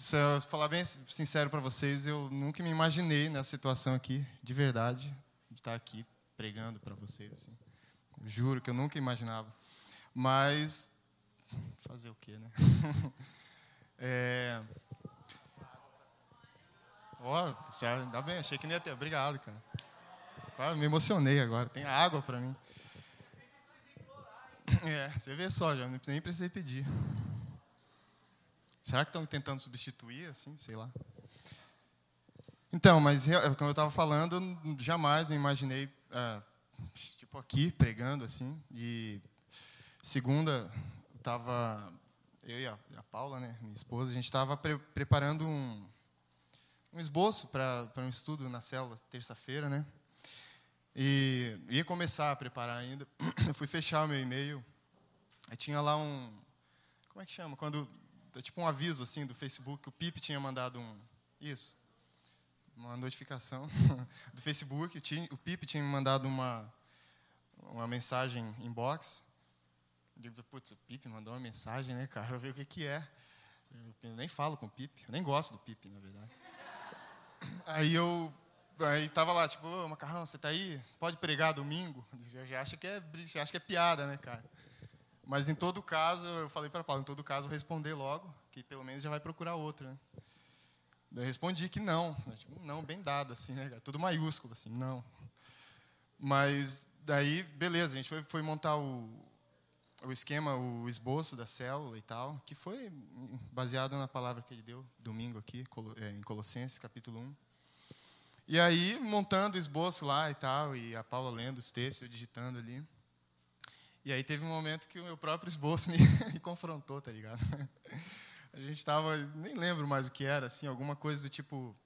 se eu falar bem sincero para vocês, eu nunca me imaginei nessa situação aqui, de verdade, de estar aqui pregando para vocês. Assim. Juro que eu nunca imaginava. Mas fazer o quê, né? é... Ó, oh, ainda bem, achei que nem ia ter. Obrigado, cara. Me emocionei agora. Tem água para mim. É, você vê só, já nem precisei pedir. Será que estão tentando substituir, assim, sei lá. Então, mas como eu estava falando, jamais me imaginei, é, tipo aqui, pregando assim. E segunda, estava eu e a, a, Paula, né, minha esposa, a gente estava pre preparando um, um esboço para um estudo na célula terça-feira, né? E ia começar a preparar ainda. Eu fui fechar o meu e-mail. Tinha lá um. Como é que chama? Quando. É tipo um aviso assim do Facebook. O Pip tinha mandado um. Isso. Uma notificação do Facebook. O Pip tinha me mandado uma, uma mensagem inbox. Eu digo, putz, o Pip mandou uma mensagem, né, cara? Eu ver o que, que é. Eu nem falo com o Pip. Eu nem gosto do Pip, na verdade. Aí eu aí tava lá, tipo, ô, Macarrão, você tá aí? Pode pregar domingo? Você já acha que é, você acha que é piada, né, cara? Mas em todo caso, eu falei para Paulo, em todo caso, responder logo, que pelo menos já vai procurar outro, né? Eu respondi que não, né, tipo, não, bem dado, assim, né, Tudo maiúsculo, assim, não. Mas daí, beleza, a gente foi, foi montar o, o esquema, o esboço da célula e tal, que foi baseado na palavra que ele deu domingo aqui, é, em Colossenses, capítulo 1. E aí, montando o esboço lá e tal, e a Paula lendo os textos, digitando ali. E aí teve um momento que o meu próprio esboço me, me confrontou, tá ligado? A gente estava, nem lembro mais o que era, assim, alguma coisa do tipo,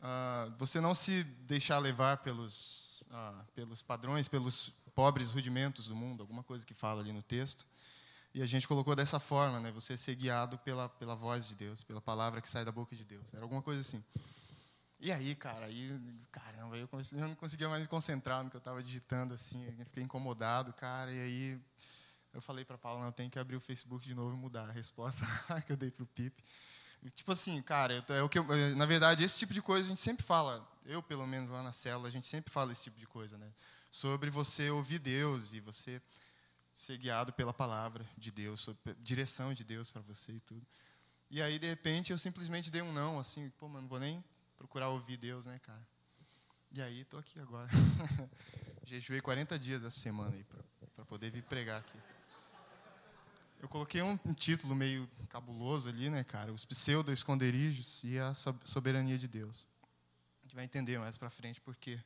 uh, você não se deixar levar pelos, uh, pelos padrões, pelos pobres rudimentos do mundo, alguma coisa que fala ali no texto. E a gente colocou dessa forma, né? Você ser guiado pela, pela voz de Deus, pela palavra que sai da boca de Deus. Era alguma coisa assim. E aí, cara, aí, caramba, eu, eu não conseguia mais me concentrar no que eu estava digitando, assim, fiquei incomodado, cara, e aí eu falei para Paulo, não, eu tenho que abrir o Facebook de novo e mudar a resposta que eu dei para o Pip. Tipo assim, cara, é o que eu, é, na verdade, esse tipo de coisa a gente sempre fala, eu pelo menos lá na célula, a gente sempre fala esse tipo de coisa, né? Sobre você ouvir Deus e você ser guiado pela palavra de Deus, sobre direção de Deus para você e tudo. E aí, de repente, eu simplesmente dei um não, assim, pô, mano, não vou nem procurar ouvir Deus, né, cara? E aí, estou aqui agora. Jejuei 40 dias essa semana aí para poder vir pregar aqui. Eu coloquei um, título meio cabuloso ali, né, cara? Os pseudo-esconderijos e a soberania de Deus. A gente vai entender mais para frente por quê.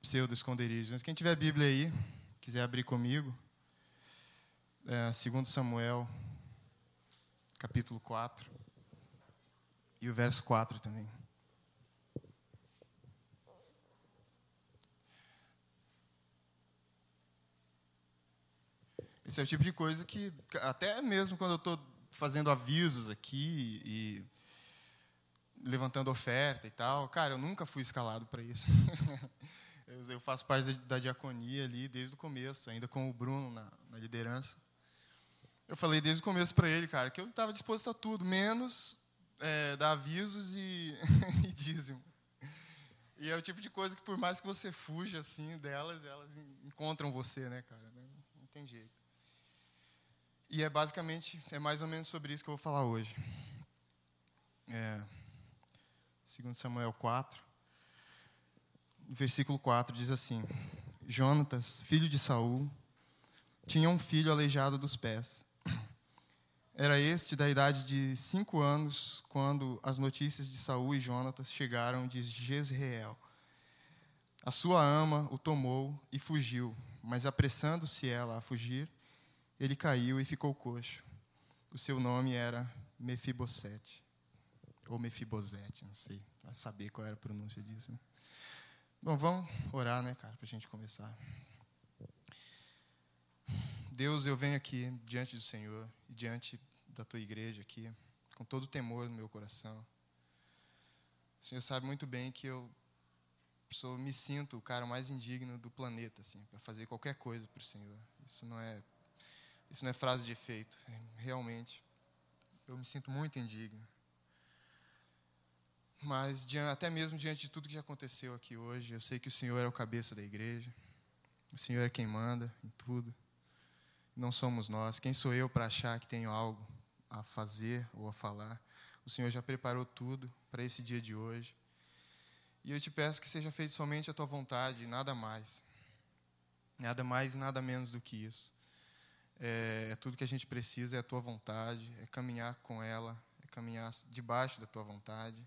Pseudo-esconderijos. Mas quem tiver a Bíblia aí, quiser abrir comigo, é, 2 Samuel, capítulo 4, e o verso 4 também. Esse é o tipo de coisa que, até mesmo quando eu estou fazendo avisos aqui e levantando oferta e tal, cara, eu nunca fui escalado para isso. eu faço parte da diaconia ali desde o começo, ainda com o Bruno na, na liderança. Eu falei desde o começo para ele, cara, que eu estava disposto a tudo, menos é, dar avisos e, e dízimo. E é o tipo de coisa que, por mais que você fuja assim delas, elas encontram você, né, cara? Não tem jeito. E é basicamente, é mais ou menos sobre isso que eu vou falar hoje. É, segundo Samuel 4, versículo 4 diz assim: Jonatas, filho de Saul, tinha um filho aleijado dos pés. Era este da idade de cinco anos quando as notícias de Saul e Jonatas chegaram de Jezreel. A sua ama o tomou e fugiu, mas apressando-se ela a fugir, ele caiu e ficou coxo. O seu nome era Mefibosete, ou Mefibosete, não sei, para saber qual era a pronúncia disso. Né? Bom, vamos orar, né, cara, para a gente começar. Deus, eu venho aqui diante do Senhor e diante da tua igreja aqui, com todo o temor no meu coração. O Senhor sabe muito bem que eu sou, me sinto o cara mais indigno do planeta, assim, para fazer qualquer coisa para o Senhor. Isso não é isso não é frase de efeito. É, realmente, eu me sinto muito indigno. Mas até mesmo diante de tudo que já aconteceu aqui hoje, eu sei que o Senhor é o cabeça da igreja. O Senhor é quem manda em tudo. Não somos nós. Quem sou eu para achar que tenho algo a fazer ou a falar? O Senhor já preparou tudo para esse dia de hoje. E eu te peço que seja feito somente a tua vontade, nada mais. Nada mais e nada menos do que isso. É, é, tudo que a gente precisa, é a tua vontade, é caminhar com ela, é caminhar debaixo da tua vontade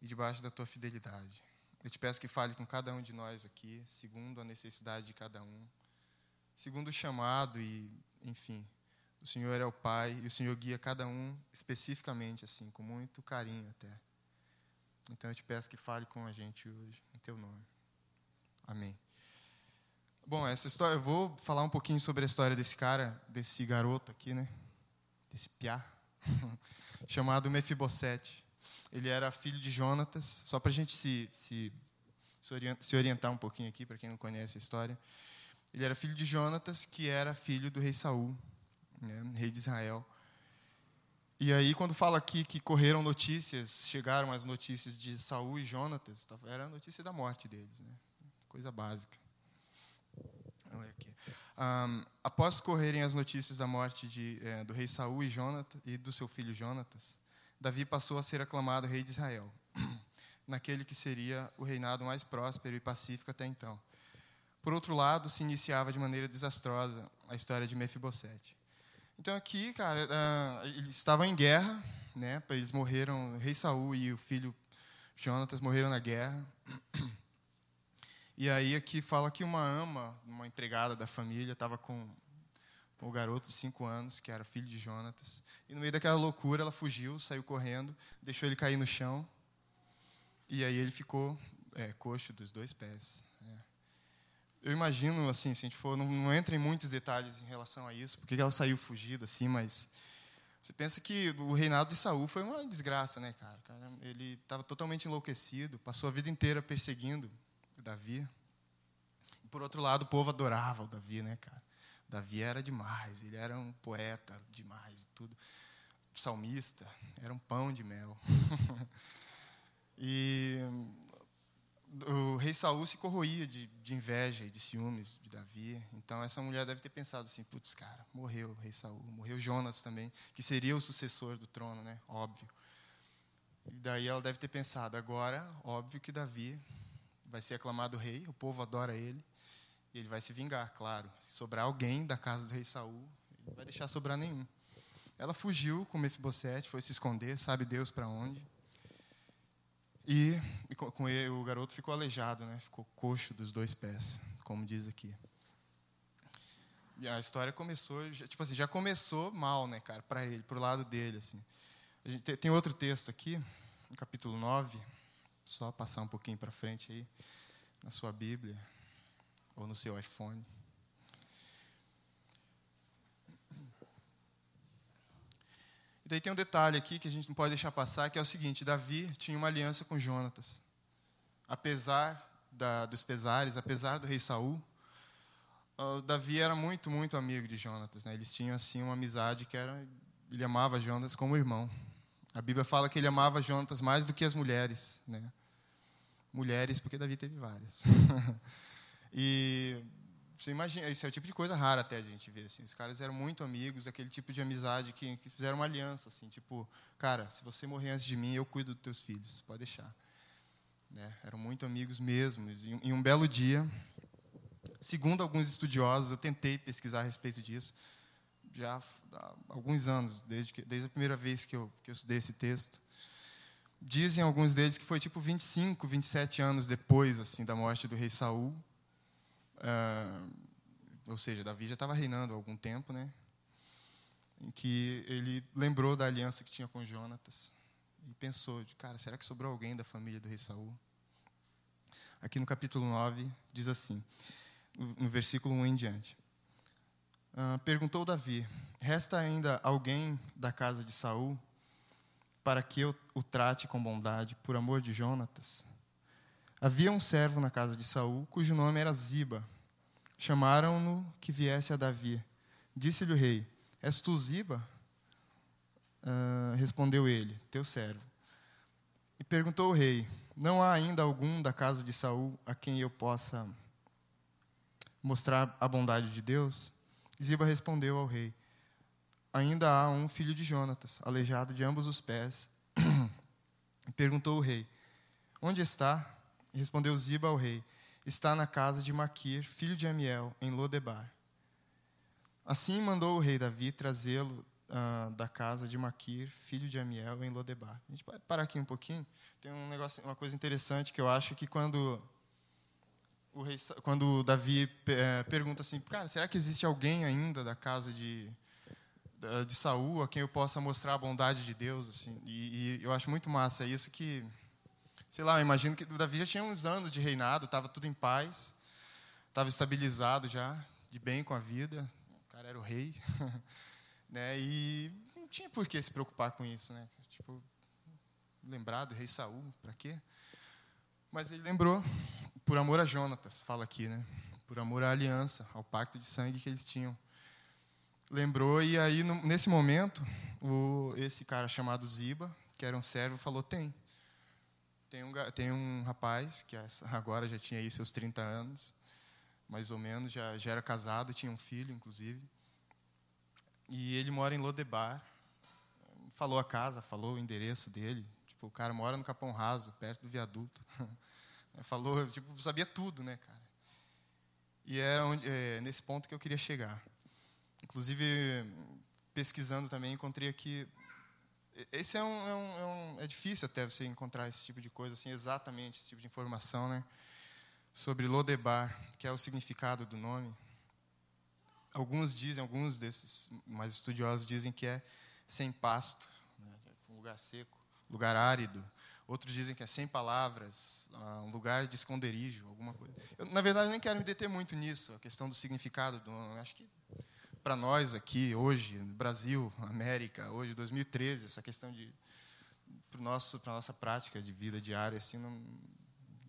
e debaixo da tua fidelidade. Eu te peço que fale com cada um de nós aqui, segundo a necessidade de cada um, segundo o chamado e, enfim, o Senhor é o Pai e o Senhor guia cada um especificamente, assim, com muito carinho até. Então eu te peço que fale com a gente hoje, em teu nome. Amém. Bom, essa história, eu vou falar um pouquinho sobre a história desse cara, desse garoto aqui, né? Desse piá, chamado Mefibosete. Ele era filho de Jonatas, só para a gente se, se, se orientar um pouquinho aqui, para quem não conhece a história. Ele era filho de Jonatas, que era filho do rei Saul, né? rei de Israel. E aí, quando fala aqui que correram notícias, chegaram as notícias de Saul e Jonatas, era a notícia da morte deles, né? coisa básica. Um, após correrem as notícias da morte de, é, do rei Saul e, Jonatas, e do seu filho Jonatas, Davi passou a ser aclamado rei de Israel, naquele que seria o reinado mais próspero e pacífico até então. Por outro lado, se iniciava de maneira desastrosa a história de Mefibosete. Então aqui, cara, uh, eles estavam em guerra, né? Eles morreram, o rei Saul e o filho Jonatas morreram na guerra. E aí aqui fala que uma ama, uma empregada da família, estava com o garoto de cinco anos, que era filho de Jonatas. E no meio daquela loucura, ela fugiu, saiu correndo, deixou ele cair no chão. E aí ele ficou é, coxo dos dois pés. É. Eu imagino, assim, se a gente for, não, não entra em muitos detalhes em relação a isso, porque ela saiu fugida, assim, mas você pensa que o reinado de Saul foi uma desgraça, né, cara? ele estava totalmente enlouquecido, passou a vida inteira perseguindo Davi. E por outro lado, o povo adorava o Davi, né, cara? Davi era demais, ele era um poeta demais, tudo. Salmista, era um pão de mel. e o rei Saul se corroía de, de, inveja e de ciúmes de Davi. Então essa mulher deve ter pensado assim: putz, cara, morreu o rei Saul, morreu Jonas também, que seria o sucessor do trono, né? Óbvio. E daí ela deve ter pensado: agora, óbvio que Davi vai ser aclamado rei, o povo adora ele, e ele vai se vingar, claro. Se sobrar alguém da casa do rei Saul, ele vai deixar sobrar nenhum. Ela fugiu com Mefibosete, foi se esconder, sabe Deus para onde. E, e com ele, o garoto ficou aleijado, né? Ficou coxo dos dois pés, como diz aqui. E a história começou, tipo assim, já começou mal, né, cara, para ele, pro lado dele, assim. A gente tem outro texto aqui, no capítulo 9, só passar um pouquinho para frente aí, na sua Bíblia, ou no seu iPhone. E daí tem um detalhe aqui que a gente não pode deixar passar, que é o seguinte: Davi tinha uma aliança com Jonatas. Apesar da, dos pesares, apesar do rei Saul, uh, Davi era muito, muito amigo de Jonatas. Né? Eles tinham assim uma amizade que era, ele amava Jonatas como irmão. A Bíblia fala que ele amava Jonatas mais do que as mulheres, né? mulheres, porque Davi teve várias. e você imagina, isso é o tipo de coisa rara até a gente ver. Assim. Os caras eram muito amigos, aquele tipo de amizade que, que fizeram uma aliança. Assim, tipo, cara, se você morrer antes de mim, eu cuido dos teus filhos, pode deixar. Né? Eram muito amigos mesmo. E um belo dia, segundo alguns estudiosos, eu tentei pesquisar a respeito disso, já há alguns anos, desde, que, desde a primeira vez que eu, que eu estudei esse texto. Dizem alguns deles que foi tipo 25, 27 anos depois assim da morte do rei Saul. Uh, ou seja, Davi já estava reinando há algum tempo, né? Em que ele lembrou da aliança que tinha com Jonatas e pensou, cara, será que sobrou alguém da família do rei Saul? Aqui no capítulo 9 diz assim, no versículo 1 em diante. Uh, perguntou Davi: Resta ainda alguém da casa de Saul para que eu o trate com bondade, por amor de Jonatas. Havia um servo na casa de Saul, cujo nome era Ziba. Chamaram-no que viesse a Davi. Disse-lhe o rei: És tu Ziba? Uh, respondeu ele: Teu servo. perguntou o rei: Não há ainda algum da casa de Saul a quem eu possa mostrar a bondade de Deus? Ziba respondeu ao rei: Ainda há um filho de Jonatas, aleijado de ambos os pés. perguntou o rei: Onde está? respondeu Ziba ao rei: Está na casa de Maquir, filho de Amiel, em Lodebar. Assim mandou o rei Davi trazê-lo uh, da casa de Maquir, filho de Amiel, em Lodebar. A gente pode parar aqui um pouquinho. Tem um negócio, uma coisa interessante que eu acho que quando o rei, quando Davi é, pergunta assim, cara, será que existe alguém ainda da casa de de Saul a quem eu possa mostrar a bondade de Deus, assim? E, e eu acho muito massa isso que, sei lá, eu imagino que Davi já tinha uns anos de reinado, estava tudo em paz, estava estabilizado já, de bem com a vida, o cara era o rei, né? E não tinha por que se preocupar com isso, né? Tipo, lembrar do rei Saul, para quê? Mas ele lembrou por amor a Jonatas, fala aqui, né? Por amor à aliança, ao pacto de sangue que eles tinham. Lembrou, e aí, no, nesse momento, o, esse cara chamado Ziba, que era um servo, falou: Tem. Tem um, tem um rapaz, que é agora já tinha aí seus 30 anos, mais ou menos, já, já era casado, tinha um filho, inclusive. E ele mora em Lodebar. Falou a casa, falou o endereço dele. Tipo, o cara mora no Capão Raso, perto do viaduto. Falou, tipo, sabia tudo, né, cara? E era onde, é, nesse ponto que eu queria chegar. Inclusive, pesquisando também, encontrei aqui. Esse é um, é um, é um, é difícil até você encontrar esse tipo de coisa, assim, exatamente esse tipo de informação, né? Sobre Lodebar, que é o significado do nome. Alguns dizem, alguns desses mais estudiosos dizem que é sem pasto, né? um lugar seco, lugar árido, Outros dizem que é sem palavras, ah, um lugar de esconderijo, alguma coisa. Eu, na verdade, nem quero me deter muito nisso, a questão do significado do nome. Acho que para nós aqui, hoje, no Brasil, América, hoje, 2013, essa questão de para para nossa prática de vida diária, assim, não,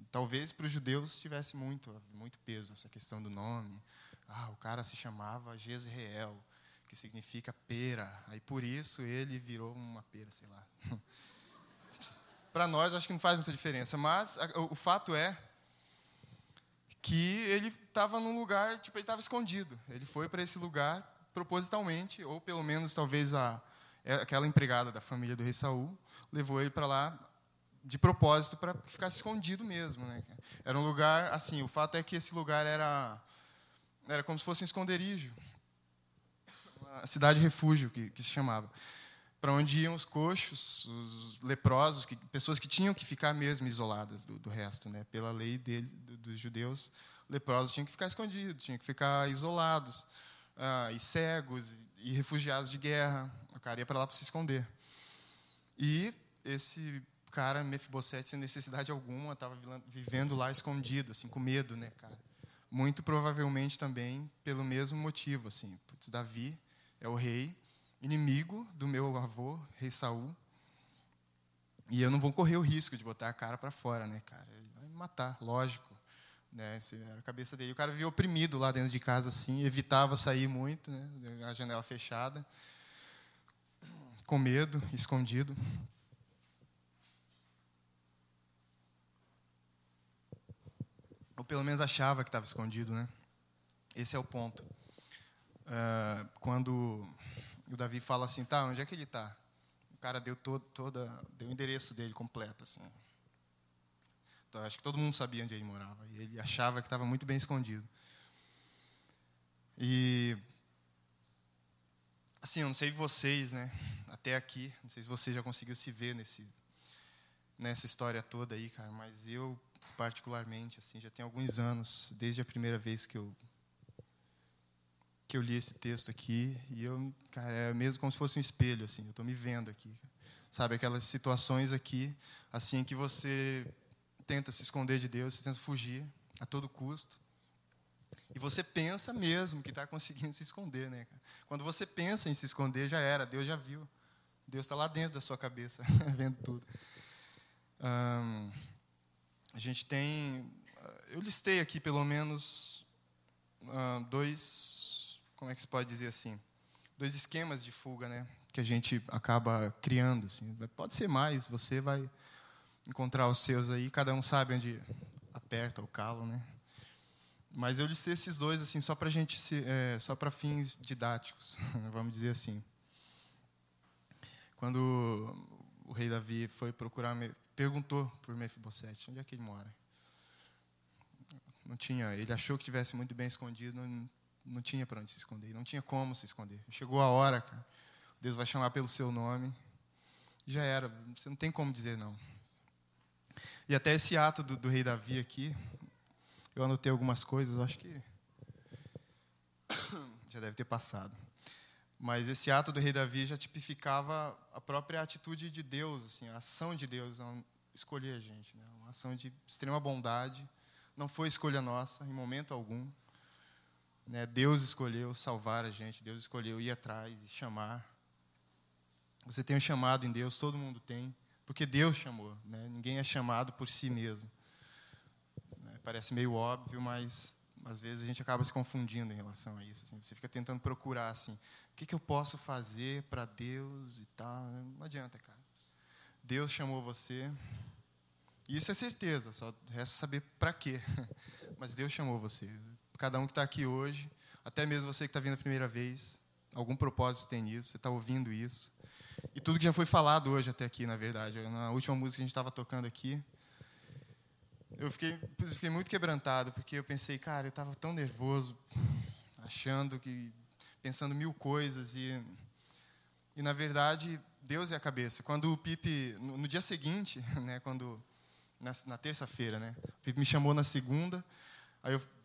talvez para os judeus tivesse muito muito peso essa questão do nome. Ah, o cara se chamava Jezreel, que significa pera. Aí por isso ele virou uma pera, sei lá. para nós acho que não faz muita diferença, mas o, o fato é que ele estava num lugar, tipo, ele estava escondido. Ele foi para esse lugar propositalmente, ou pelo menos talvez a é, aquela empregada da família do rei Saul levou ele para lá de propósito para ficar escondido mesmo, né? Era um lugar assim, o fato é que esse lugar era era como se fosse um esconderijo. Uma cidade refúgio que, que se chamava para onde iam os coxos, os leprosos, que, pessoas que tinham que ficar mesmo isoladas do, do resto, né? Pela lei dele, do, dos judeus, leprosos tinham que ficar escondidos, tinham que ficar isolados, ah, e cegos, e refugiados de guerra. O cara ia para lá para se esconder. E esse cara, Mefibosete, sem necessidade alguma, estava vivendo lá escondido, assim, com medo, né, cara? Muito provavelmente também pelo mesmo motivo, assim. Putz, Davi é o rei, inimigo do meu avô, rei Saul. E eu não vou correr o risco de botar a cara para fora, né, cara? Ele vai me matar, lógico. Né? Era a cabeça dele. O cara vivia oprimido lá dentro de casa, assim, evitava sair muito, né? A janela fechada, com medo, escondido. Ou pelo menos achava que estava escondido, né? Esse é o ponto. Uh, quando o Davi fala assim, tá, onde é que ele está? O cara deu todo, toda, deu o endereço dele completo, assim. Então, acho que todo mundo sabia onde ele morava. E ele achava que estava muito bem escondido. E, assim, eu não sei vocês, né? Até aqui, não sei se você já conseguiu se ver nesse, nessa história toda aí, cara. Mas eu, particularmente, assim, já tem alguns anos, desde a primeira vez que eu que eu li esse texto aqui e eu, cara, é mesmo como se fosse um espelho, assim, eu estou me vendo aqui. Sabe, aquelas situações aqui, assim, que você tenta se esconder de Deus, você tenta fugir a todo custo. E você pensa mesmo que está conseguindo se esconder, né? Quando você pensa em se esconder, já era, Deus já viu. Deus está lá dentro da sua cabeça, vendo tudo. a gente tem. Eu listei aqui pelo menos dois como é que se pode dizer assim, dois esquemas de fuga, né, que a gente acaba criando. Assim. Pode ser mais, você vai encontrar os seus aí. Cada um sabe onde aperta o calo, né? Mas eu listei esses dois assim só para gente se, é, só para fins didáticos, vamos dizer assim. Quando o rei Davi foi procurar, perguntou por Mefibosete, onde é que ele mora? Não tinha, ele achou que tivesse muito bem escondido, não, não tinha para onde se esconder, não tinha como se esconder. Chegou a hora, cara. Deus vai chamar pelo seu nome. Já era, você não tem como dizer não. E até esse ato do, do rei Davi aqui, eu anotei algumas coisas, eu acho que já deve ter passado. Mas esse ato do rei Davi já tipificava a própria atitude de Deus, assim, a ação de Deus ao escolher a gente, né? uma ação de extrema bondade. Não foi escolha nossa, em momento algum. Né? Deus escolheu salvar a gente, Deus escolheu ir atrás e chamar. Você tem um chamado em Deus, todo mundo tem, porque Deus chamou. Né? Ninguém é chamado por si mesmo. Né? Parece meio óbvio, mas às vezes a gente acaba se confundindo em relação a isso. Assim. Você fica tentando procurar assim, o que, que eu posso fazer para Deus e tal. Não adianta, cara. Deus chamou você. Isso é certeza, só resta saber para quê. Mas Deus chamou você. Cada um que está aqui hoje, até mesmo você que está vindo a primeira vez, algum propósito tem nisso, você está ouvindo isso. E tudo que já foi falado hoje até aqui, na verdade. Na última música que a gente estava tocando aqui, eu fiquei, fiquei muito quebrantado, porque eu pensei, cara, eu estava tão nervoso, achando que, pensando mil coisas, e, e na verdade, Deus é a cabeça. Quando o Pipe, no, dia seguinte, né, quando, na, na terça-feira, né, o Pipe me chamou na segunda, aí eu,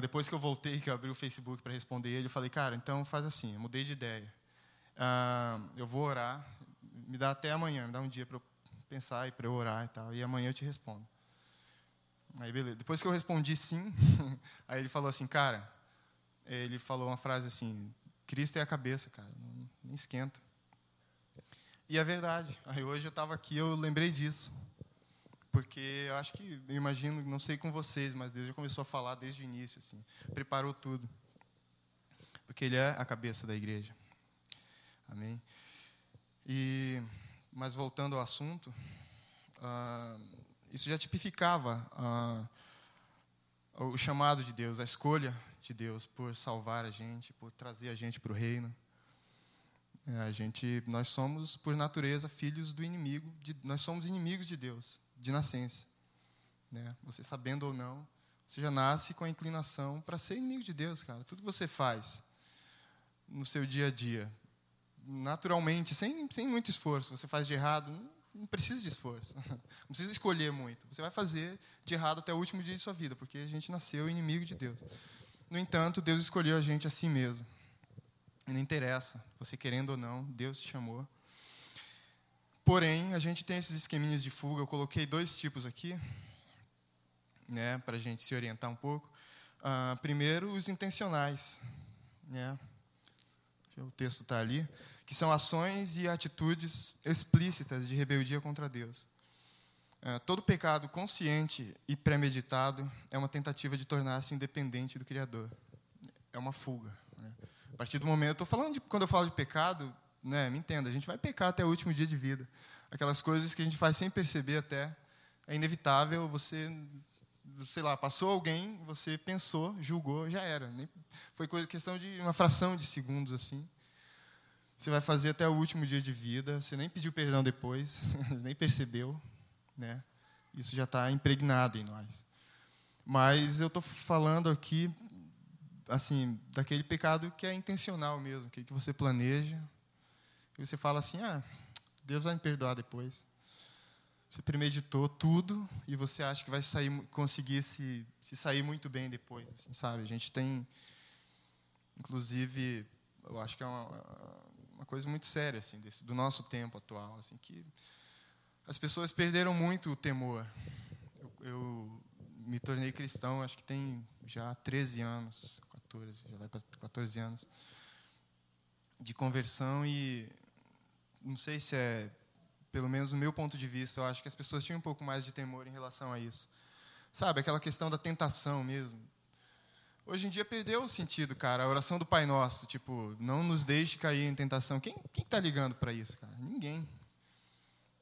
depois que eu voltei, que eu abri o Facebook para responder ele, eu falei, cara, então faz assim, eu mudei de ideia. Ah, eu vou orar, me dá até amanhã, me dá um dia para eu pensar e para eu orar e tal, e amanhã eu te respondo. Aí, beleza. Depois que eu respondi sim, aí ele falou assim, cara, ele falou uma frase assim, Cristo é a cabeça, cara, nem esquenta. E é verdade. Aí hoje eu estava aqui, eu lembrei disso. Porque eu acho que, eu imagino, não sei com vocês, mas Deus já começou a falar desde o início, assim, preparou tudo. Porque Ele é a cabeça da igreja. Amém? E, mas voltando ao assunto, ah, isso já tipificava ah, o chamado de Deus, a escolha de Deus por salvar a gente, por trazer a gente para o reino. É, a gente, nós somos por natureza filhos do inimigo, de, nós somos inimigos de Deus, de nascença. Né? Você sabendo ou não, você já nasce com a inclinação para ser inimigo de Deus, cara. Tudo que você faz no seu dia a dia, naturalmente, sem, sem muito esforço, você faz de errado, não precisa de esforço. Não precisa escolher muito. Você vai fazer de errado até o último dia de sua vida, porque a gente nasceu inimigo de Deus. No entanto, Deus escolheu a gente a si mesmo. E não interessa, você querendo ou não, Deus te chamou. Porém, a gente tem esses esqueminhas de fuga. Eu coloquei dois tipos aqui, né, para a gente se orientar um pouco. Uh, primeiro, os intencionais. Né? O texto está ali que são ações e atitudes explícitas de rebeldia contra Deus. É, todo pecado consciente e premeditado é uma tentativa de tornar-se independente do Criador. É uma fuga. Né? A partir do momento, estou falando de, quando eu falo de pecado, né, me entenda, a gente vai pecar até o último dia de vida. Aquelas coisas que a gente faz sem perceber até, é inevitável, você, sei lá, passou alguém, você pensou, julgou, já era. Nem, foi coisa, questão de uma fração de segundos assim. Você vai fazer até o último dia de vida. Você nem pediu perdão depois, nem percebeu, né? Isso já está impregnado em nós. Mas eu estou falando aqui, assim, daquele pecado que é intencional mesmo, que você planeja, e você fala assim, ah, Deus vai me perdoar depois. Você premeditou tudo e você acha que vai sair, conseguir se, se sair muito bem depois, assim, sabe? A gente tem, inclusive, eu acho que é uma, uma coisa muito séria assim desse, do nosso tempo atual, assim que as pessoas perderam muito o temor. Eu, eu me tornei cristão, acho que tem já 13 anos, 14, já vai para 14 anos de conversão e não sei se é pelo menos do meu ponto de vista, eu acho que as pessoas tinham um pouco mais de temor em relação a isso. Sabe, aquela questão da tentação mesmo. Hoje em dia perdeu o sentido, cara. A oração do Pai Nosso, tipo, não nos deixe cair em tentação. Quem quem está ligando para isso, cara? Ninguém.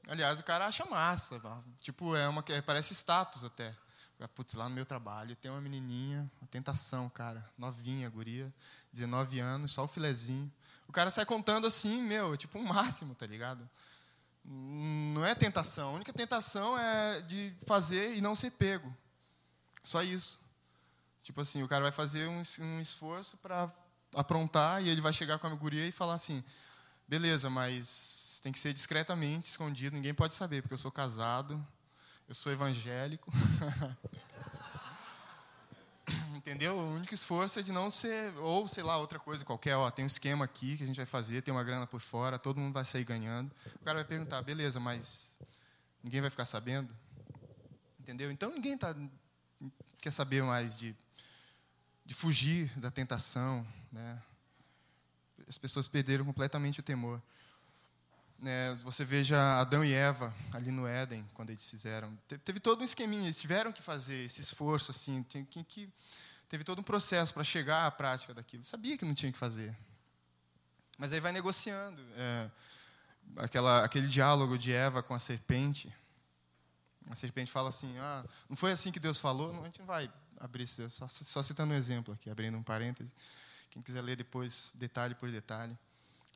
Aliás, o cara acha massa. Tipo, é uma parece status até. Putz, lá no meu trabalho tem uma menininha, uma tentação, cara, novinha, guria, 19 anos, só o filezinho. O cara sai contando assim, meu, tipo um máximo, tá ligado? Não é tentação. A única tentação é de fazer e não ser pego. Só isso. Tipo assim, o cara vai fazer um, um esforço para aprontar e ele vai chegar com a guria e falar assim: beleza, mas tem que ser discretamente, escondido, ninguém pode saber, porque eu sou casado, eu sou evangélico. Entendeu? O único esforço é de não ser, ou sei lá, outra coisa qualquer. Ó, tem um esquema aqui que a gente vai fazer, tem uma grana por fora, todo mundo vai sair ganhando. O cara vai perguntar, beleza, mas ninguém vai ficar sabendo? Entendeu? Então ninguém tá, quer saber mais de, de fugir da tentação. Né? As pessoas perderam completamente o temor. Né, você veja Adão e Eva ali no Éden, quando eles fizeram. Teve todo um esqueminha, eles tiveram que fazer esse esforço, assim, tinha que, teve todo um processo para chegar à prática daquilo. Sabia que não tinha que fazer. Mas aí vai negociando. É, aquela, aquele diálogo de Eva com a serpente. A serpente fala assim: ah, não foi assim que Deus falou? Não, a gente não vai abrir, só, só citando um exemplo aqui, abrindo um parêntese. Quem quiser ler depois, detalhe por detalhe.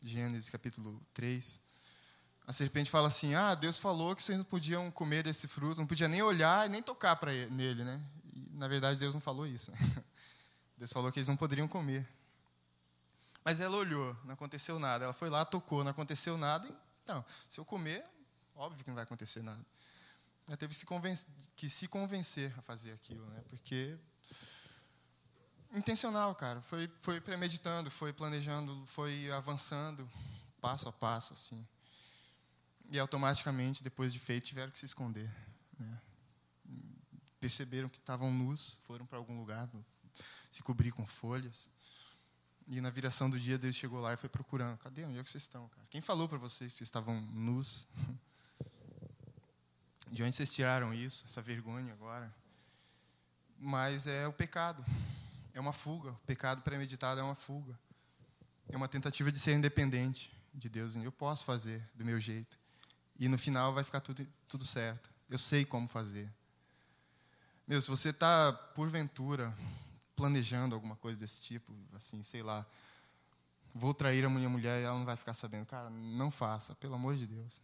Gênesis capítulo 3 a serpente fala assim: Ah, Deus falou que vocês não podiam comer desse fruto, não podia nem olhar e nem tocar para nele, né? E, na verdade, Deus não falou isso. Deus falou que eles não poderiam comer. Mas ela olhou, não aconteceu nada. Ela foi lá, tocou, não aconteceu nada. Então, se eu comer, óbvio que não vai acontecer nada. Ela teve que se convencer, a fazer aquilo, né? Porque intencional, cara. Foi, foi premeditando, foi planejando, foi avançando, passo a passo, assim. E automaticamente, depois de feito, tiveram que se esconder. Né? Perceberam que estavam nus, foram para algum lugar, se cobrir com folhas. E na viração do dia, Deus chegou lá e foi procurando. Cadê? Onde é que vocês estão? Cara? Quem falou para vocês que vocês estavam nus? De onde vocês tiraram isso, essa vergonha agora? Mas é o pecado. É uma fuga. O pecado premeditado é uma fuga. É uma tentativa de ser independente de Deus. Eu posso fazer do meu jeito. E no final vai ficar tudo, tudo certo. Eu sei como fazer. Meu, se você está, porventura, planejando alguma coisa desse tipo, assim, sei lá, vou trair a minha mulher e ela não vai ficar sabendo. Cara, não faça, pelo amor de Deus.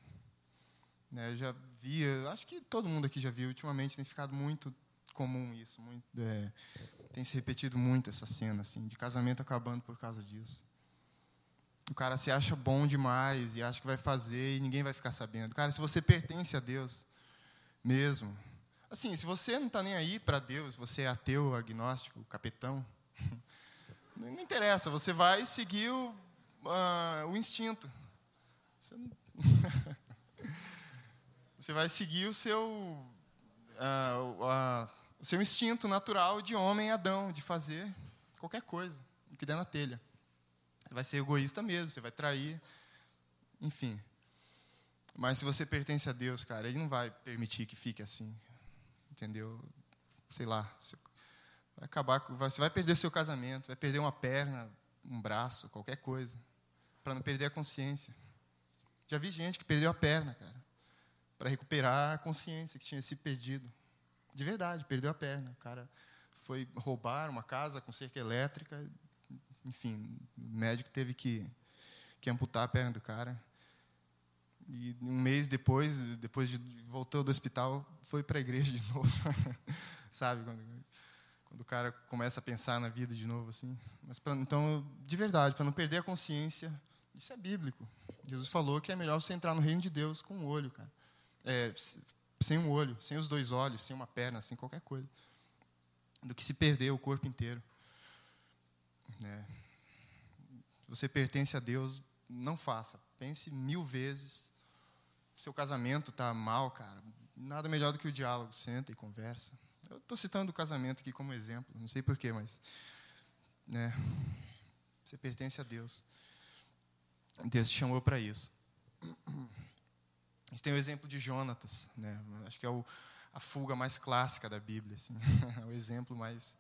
Né, eu já vi, acho que todo mundo aqui já viu, ultimamente tem ficado muito comum isso. Muito, é, tem se repetido muito essa cena, assim, de casamento acabando por causa disso. O cara se acha bom demais e acha que vai fazer e ninguém vai ficar sabendo. Cara, se você pertence a Deus mesmo, assim, se você não está nem aí para Deus, você é ateu, agnóstico, capetão, não interessa, você vai seguir o, uh, o instinto. Você, não... você, vai seguir o seu, uh, uh, o seu instinto natural de homem Adão, de fazer qualquer coisa, o que der na telha vai ser egoísta mesmo, você vai trair, enfim. Mas se você pertence a Deus, cara, Ele não vai permitir que fique assim, entendeu? Sei lá, vai acabar, você vai perder seu casamento, vai perder uma perna, um braço, qualquer coisa, para não perder a consciência. Já vi gente que perdeu a perna, cara, para recuperar a consciência que tinha se perdido. De verdade, perdeu a perna. O cara foi roubar uma casa com cerca elétrica, enfim, o médico teve que, que amputar a perna do cara. E um mês depois, depois de voltou do hospital, foi para a igreja de novo. Sabe? Quando, quando o cara começa a pensar na vida de novo, assim. Mas pra, então, de verdade, para não perder a consciência, isso é bíblico. Jesus falou que é melhor você entrar no reino de Deus com um olho, cara. É, sem um olho, sem os dois olhos, sem uma perna, sem qualquer coisa. Do que se perder o corpo inteiro. É. Você pertence a Deus, não faça. Pense mil vezes. Seu casamento está mal, cara. Nada melhor do que o diálogo. Senta e conversa. Eu estou citando o casamento aqui como exemplo. Não sei porquê, mas. Né, você pertence a Deus. Deus te chamou para isso. A gente tem o exemplo de Jonatas. Né? Acho que é o, a fuga mais clássica da Bíblia. Assim. o exemplo mais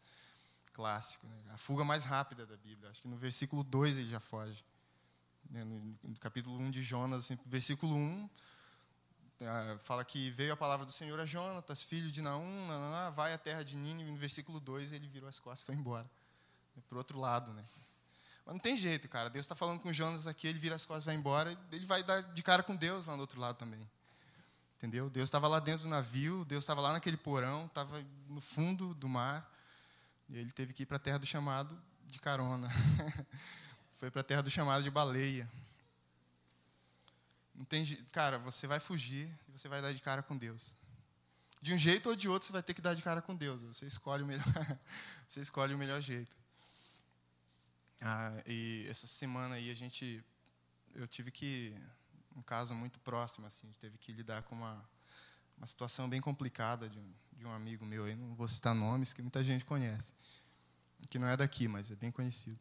clássico, né? a fuga mais rápida da Bíblia. Acho que no versículo 2 ele já foge. Né? No, no, capítulo 1 de Jonas, assim, versículo 1, ah, fala que veio a palavra do Senhor a Jonatas, filho de Naum, nananá, vai à terra de Nínive, no versículo 2, ele virou as costas e foi embora. Para o outro lado, né? Mas não tem jeito, cara. Deus está falando com Jonas aqui, ele vira as costas e vai embora, ele vai dar de cara com Deus lá do outro lado também. Entendeu? Deus estava lá dentro do navio, Deus estava lá naquele porão, estava no fundo do mar, e ele teve que ir para a terra do chamado de carona. Foi para a terra do chamado de baleia. Não tem, cara, você vai fugir e você vai dar de cara com Deus. De um jeito ou de outro, você vai ter que dar de cara com Deus. Você escolhe o melhor, você escolhe o melhor jeito. Ah, e essa semana aí a gente, eu tive que, um caso muito próximo assim, teve que lidar com uma, uma situação bem complicada de um, de um amigo meu aí, não vou citar nomes que muita gente conhece, que não é daqui, mas é bem conhecido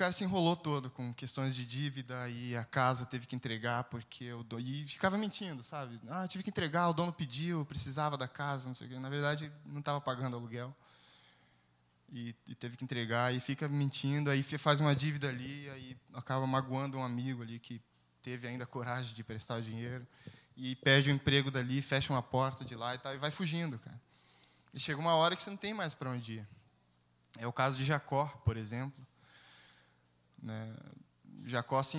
cara se enrolou todo com questões de dívida e a casa teve que entregar porque eu do... e ficava mentindo, sabe? Ah, tive que entregar, o dono pediu, precisava da casa, não sei o quê. Na verdade, não estava pagando aluguel. E, e, teve que entregar e fica mentindo, aí faz uma dívida ali, aí acaba magoando um amigo ali que teve ainda coragem de prestar o dinheiro e perde o emprego dali, fecha uma porta de lá e tal e vai fugindo, cara. E chega uma hora que você não tem mais para onde ir. É o caso de Jacó, por exemplo né? Jacó se,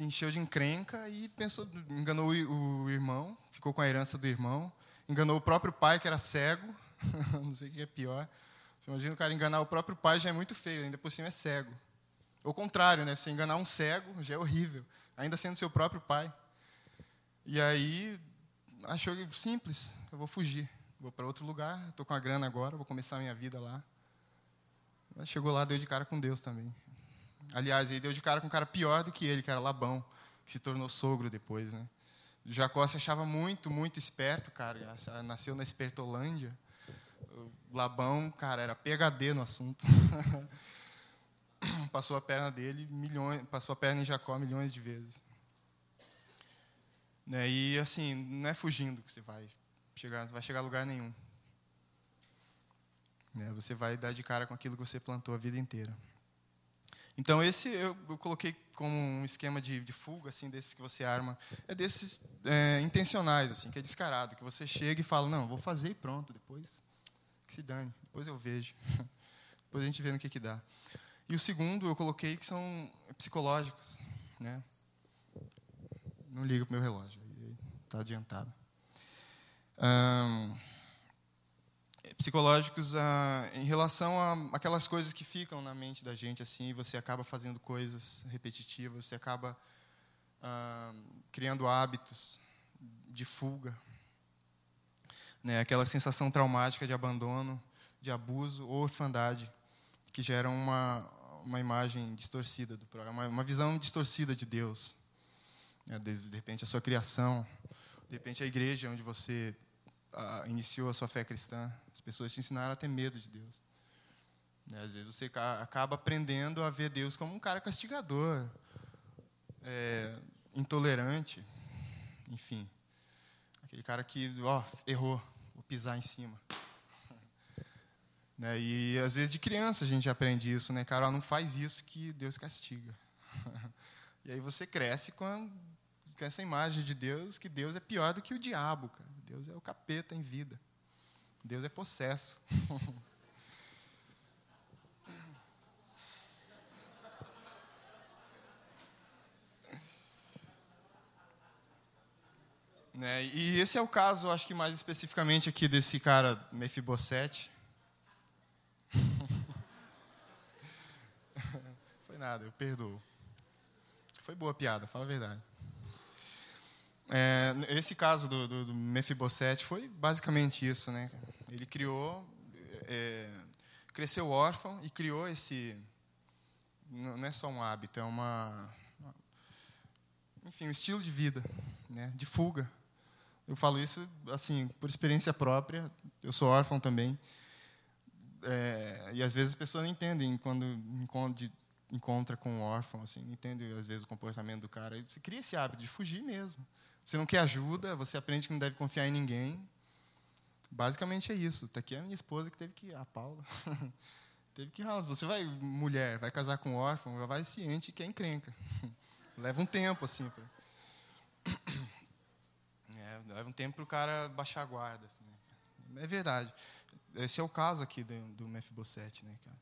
encheu de encrenca e pensou, enganou o, o irmão, ficou com a herança do irmão, enganou o próprio pai, que era cego, não sei o que é pior. Você imagina o cara enganar o próprio pai já é muito feio, ainda por cima é cego. Ou contrário, né? Você enganar um cego já é horrível, ainda sendo seu próprio pai. E aí achou simples, eu vou fugir, vou para outro lugar, estou com a grana agora, vou começar a minha vida lá. Mas chegou lá, deu de cara com Deus também. Aliás, ele deu de cara com um cara pior do que ele, que era Labão, que se tornou sogro depois, né? Jacó se achava muito, muito esperto, cara. Nasceu na Espertolândia. Labão, cara, era PhD no assunto. passou a perna dele milhões, passou a perna em Jacó milhões de vezes. Né? E assim, não é fugindo que você vai chegar, vai chegar a lugar nenhum. Né? Você vai dar de cara com aquilo que você plantou a vida inteira. Então, esse eu, eu coloquei como um esquema de, de, fuga, assim, desses que você arma. É desses é, intencionais, assim, que é descarado, que você chega e fala, não, vou fazer e pronto, depois que se dane, depois eu vejo. depois a gente vê no que, que dá. E o segundo eu coloquei que são psicológicos. Né? Não liga para o meu relógio, está adiantado. Um, psicológicos ah, em relação a aquelas coisas que ficam na mente da gente assim, você acaba fazendo coisas repetitivas, você acaba ah, criando hábitos de fuga, né? Aquela sensação traumática de abandono, de abuso ou orfandade que geram uma uma imagem distorcida do programa, uma visão distorcida de Deus. Né? De, de repente a sua criação, de repente a igreja onde você iniciou a sua fé cristã, as pessoas te ensinaram a ter medo de Deus. Né? Às vezes você acaba aprendendo a ver Deus como um cara castigador, é, intolerante, enfim. Aquele cara que, ó, errou, vou pisar em cima. Né? E às vezes de criança a gente aprende isso, né? Cara, não faz isso que Deus castiga. e aí você cresce com, a, com essa imagem de Deus, que Deus é pior do que o diabo, cara. Deus é o capeta em vida. Deus é possesso. né? E esse é o caso, acho que mais especificamente aqui desse cara Mefibosete. Foi nada, eu perdoo. Foi boa a piada, fala a verdade. É, esse caso do, do, do Mefibosete foi basicamente isso, né? Ele criou, é, cresceu órfão e criou esse, não é só um hábito, é uma, enfim, um estilo de vida, né? De fuga. Eu falo isso assim por experiência própria. Eu sou órfão também. É, e às vezes as pessoas não entendem quando encontra, com um órfão, assim, entendem às vezes o comportamento do cara. Você cria esse hábito de fugir mesmo. Você não quer ajuda, você aprende que não deve confiar em ninguém. Basicamente é isso. Está aqui a minha esposa que teve que. A Paula. teve que. Você vai, mulher, vai casar com um órfão, vai ciente que é encrenca. Leva um tempo, assim. Pra... leva um tempo para o cara baixar a guarda. Assim, né? É verdade. Esse é o caso aqui do, do Mefibosete, né, cara?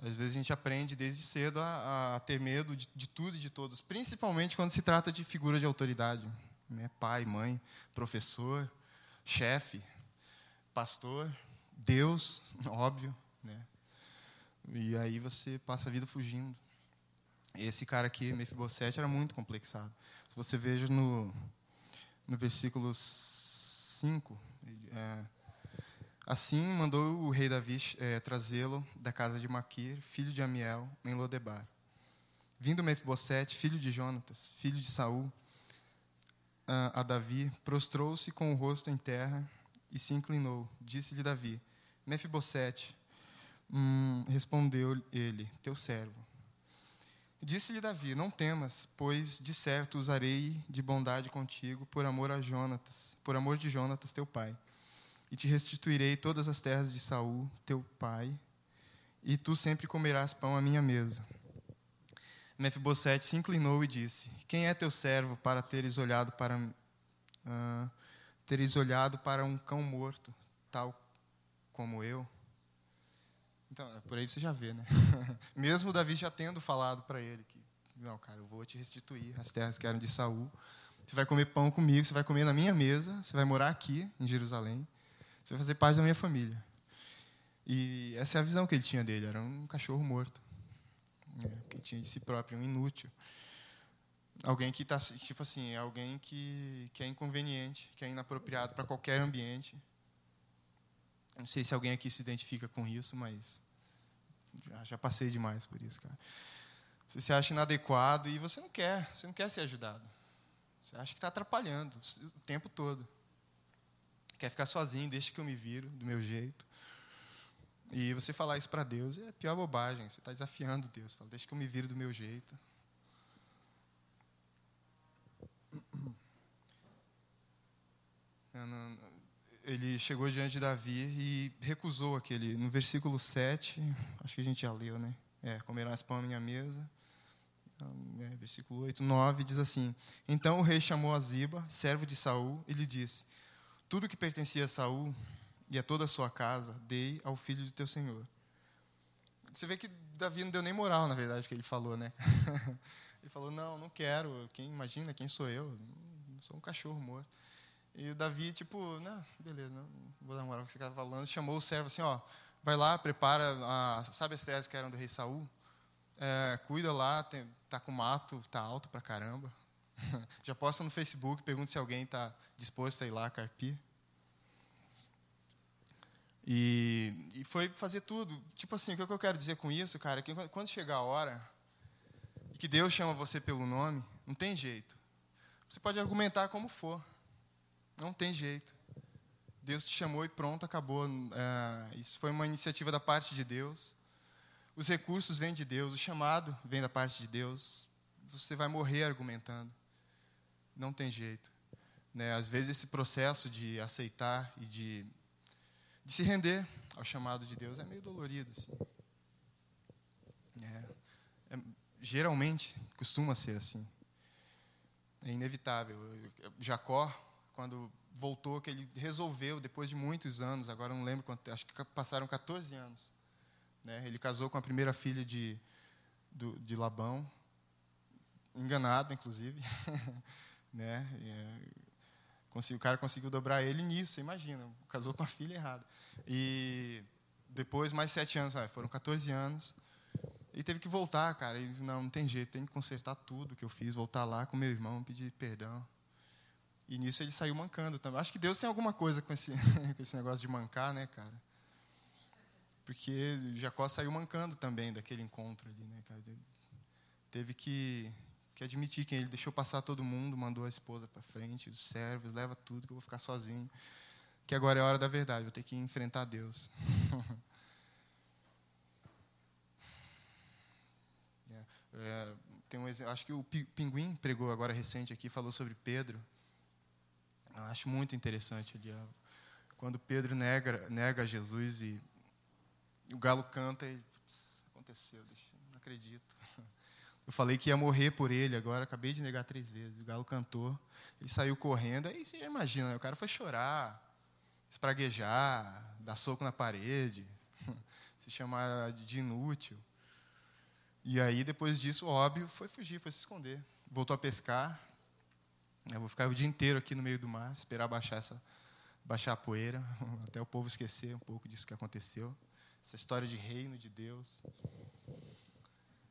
Às vezes a gente aprende desde cedo a, a ter medo de, de, tudo e de todos, principalmente quando se trata de figura de autoridade, né? Pai, mãe, professor, chefe, pastor, Deus, óbvio, né? E aí você passa a vida fugindo. Esse cara aqui, Mefibosete, era muito complexado. Se você veja no, no versículo 5, é, assim mandou o rei Davi é, trazê-lo da casa de Maquir, filho de Amiel, em Lodebar. Vindo Mefibosete, filho de Jonatas, filho de Saul, a, Davi, prostrou-se com o rosto em terra e se inclinou. Disse-lhe Davi: Mefibosete, hum, respondeu ele, teu servo. Disse-lhe Davi: Não temas, pois de certo usarei de bondade contigo por amor a Jonatas, por amor de Jonatas teu pai. E te restituirei todas as terras de Saul, teu pai, e tu sempre comerás pão à minha mesa. Mefibosete se inclinou e disse: Quem é teu servo para teres olhado para uh, teres olhado para um cão morto, tal como eu? Então, é por aí você já vê, né? Mesmo Davi já tendo falado para ele que, não, cara, eu vou te restituir as terras que eram de Saul. Você vai comer pão comigo, você vai comer na minha mesa, você vai morar aqui em Jerusalém. Você vai fazer parte da minha família. E essa é a visão que ele tinha dele, era um cachorro morto. Né? Tinha de si próprio, um inútil. Alguém que está, tipo assim, alguém que, que é inconveniente, que é inapropriado para qualquer ambiente, não sei se alguém aqui se identifica com isso, mas já, já passei demais por isso, cara. Você se acha inadequado e você não quer, você não quer ser ajudado. Você acha que está atrapalhando o tempo todo. Quer ficar sozinho, deixa que eu me viro do meu jeito. E você falar isso para Deus é a pior bobagem. Você está desafiando Deus. Fala, deixa que eu me viro do meu jeito. Ele chegou diante de Davi e recusou aquele. No versículo 7, acho que a gente já leu, né? É, comerás pão à minha mesa. É, versículo 8, 9 diz assim: Então o rei chamou a Ziba, servo de Saul, e lhe disse: Tudo que pertencia a Saul e a toda a sua casa, dei ao filho de teu senhor. Você vê que Davi não deu nem moral, na verdade, que ele falou, né? ele falou: Não, não quero. Quem imagina? Quem sou eu? Sou um cachorro morto. E o Davi, tipo, não, beleza, não vou dar moral que você estava falando. Chamou o servo assim, ó, vai lá, prepara, a, sabe as terras que eram do rei Saul? É, cuida lá, tem, tá com mato, tá alto pra caramba. Já posta no Facebook, pergunta se alguém está disposto a ir lá carpir. E, e, foi fazer tudo. Tipo assim, o que eu quero dizer com isso, cara, é que quando chegar a hora que Deus chama você pelo nome, não tem jeito. Você pode argumentar como for. Não tem jeito. Deus te chamou e pronto, acabou. É, isso foi uma iniciativa da parte de Deus. Os recursos vêm de Deus, o chamado vem da parte de Deus. Você vai morrer argumentando. Não tem jeito. Né? Às vezes esse processo de aceitar e de, de se render ao chamado de Deus é meio dolorido. Assim. É, é, geralmente costuma ser assim. É inevitável. Jacó quando voltou, que ele resolveu, depois de muitos anos, agora não lembro quanto, acho que passaram 14 anos. Né? Ele casou com a primeira filha de, do, de Labão, enganado, inclusive. né? É, o cara conseguiu dobrar ele nisso, imagina, casou com a filha errada. E depois, mais sete anos, foram 14 anos. E teve que voltar, cara. E, não, não tem jeito, tem que consertar tudo que eu fiz, voltar lá com meu irmão, pedir perdão. E nisso ele saiu mancando também. Acho que Deus tem alguma coisa com esse, com esse negócio de mancar, né, cara? Porque Jacó saiu mancando também daquele encontro ali, né, cara? Teve que, que admitir que ele deixou passar todo mundo, mandou a esposa para frente, os servos, leva tudo que eu vou ficar sozinho. Que agora é a hora da verdade, vou ter que enfrentar Deus. é, é, tem um, acho que o Pinguim pregou agora recente aqui, falou sobre Pedro. Eu acho muito interessante ali. Quando Pedro nega, nega Jesus e o galo canta e aconteceu, deixa, não acredito. Eu falei que ia morrer por ele, agora acabei de negar três vezes. O galo cantou, ele saiu correndo, aí você imagina, né? o cara foi chorar, espraguejar, dar soco na parede, se chamar de inútil. E aí, depois disso, óbvio, foi fugir, foi se esconder. Voltou a pescar. Eu vou ficar o dia inteiro aqui no meio do mar, esperar baixar, essa, baixar a poeira, até o povo esquecer um pouco disso que aconteceu. Essa história de reino de Deus.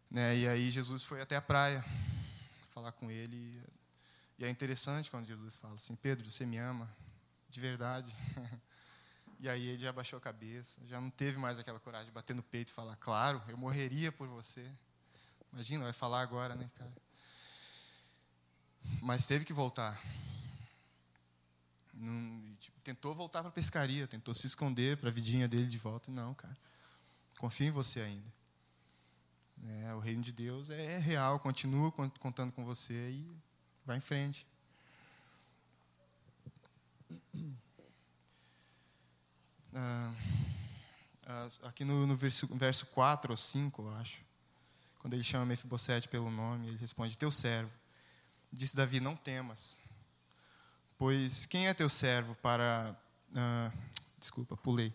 Né? E aí Jesus foi até a praia falar com ele. E é interessante quando Jesus fala assim: Pedro, você me ama de verdade. E aí ele já baixou a cabeça, já não teve mais aquela coragem de bater no peito e falar: Claro, eu morreria por você. Imagina, vai falar agora, né, cara? Mas teve que voltar. Não, tipo, tentou voltar para a pescaria, tentou se esconder para a vidinha dele de volta. Não, cara. Confio em você ainda. É, o reino de Deus é real, continua contando com você e vai em frente. Ah, aqui no, no verso, verso 4 ou 5, eu acho, quando ele chama Mefibosete pelo nome, ele responde: Teu servo. Disse Davi: Não temas, pois quem é teu servo para. Ah, desculpa, pulei.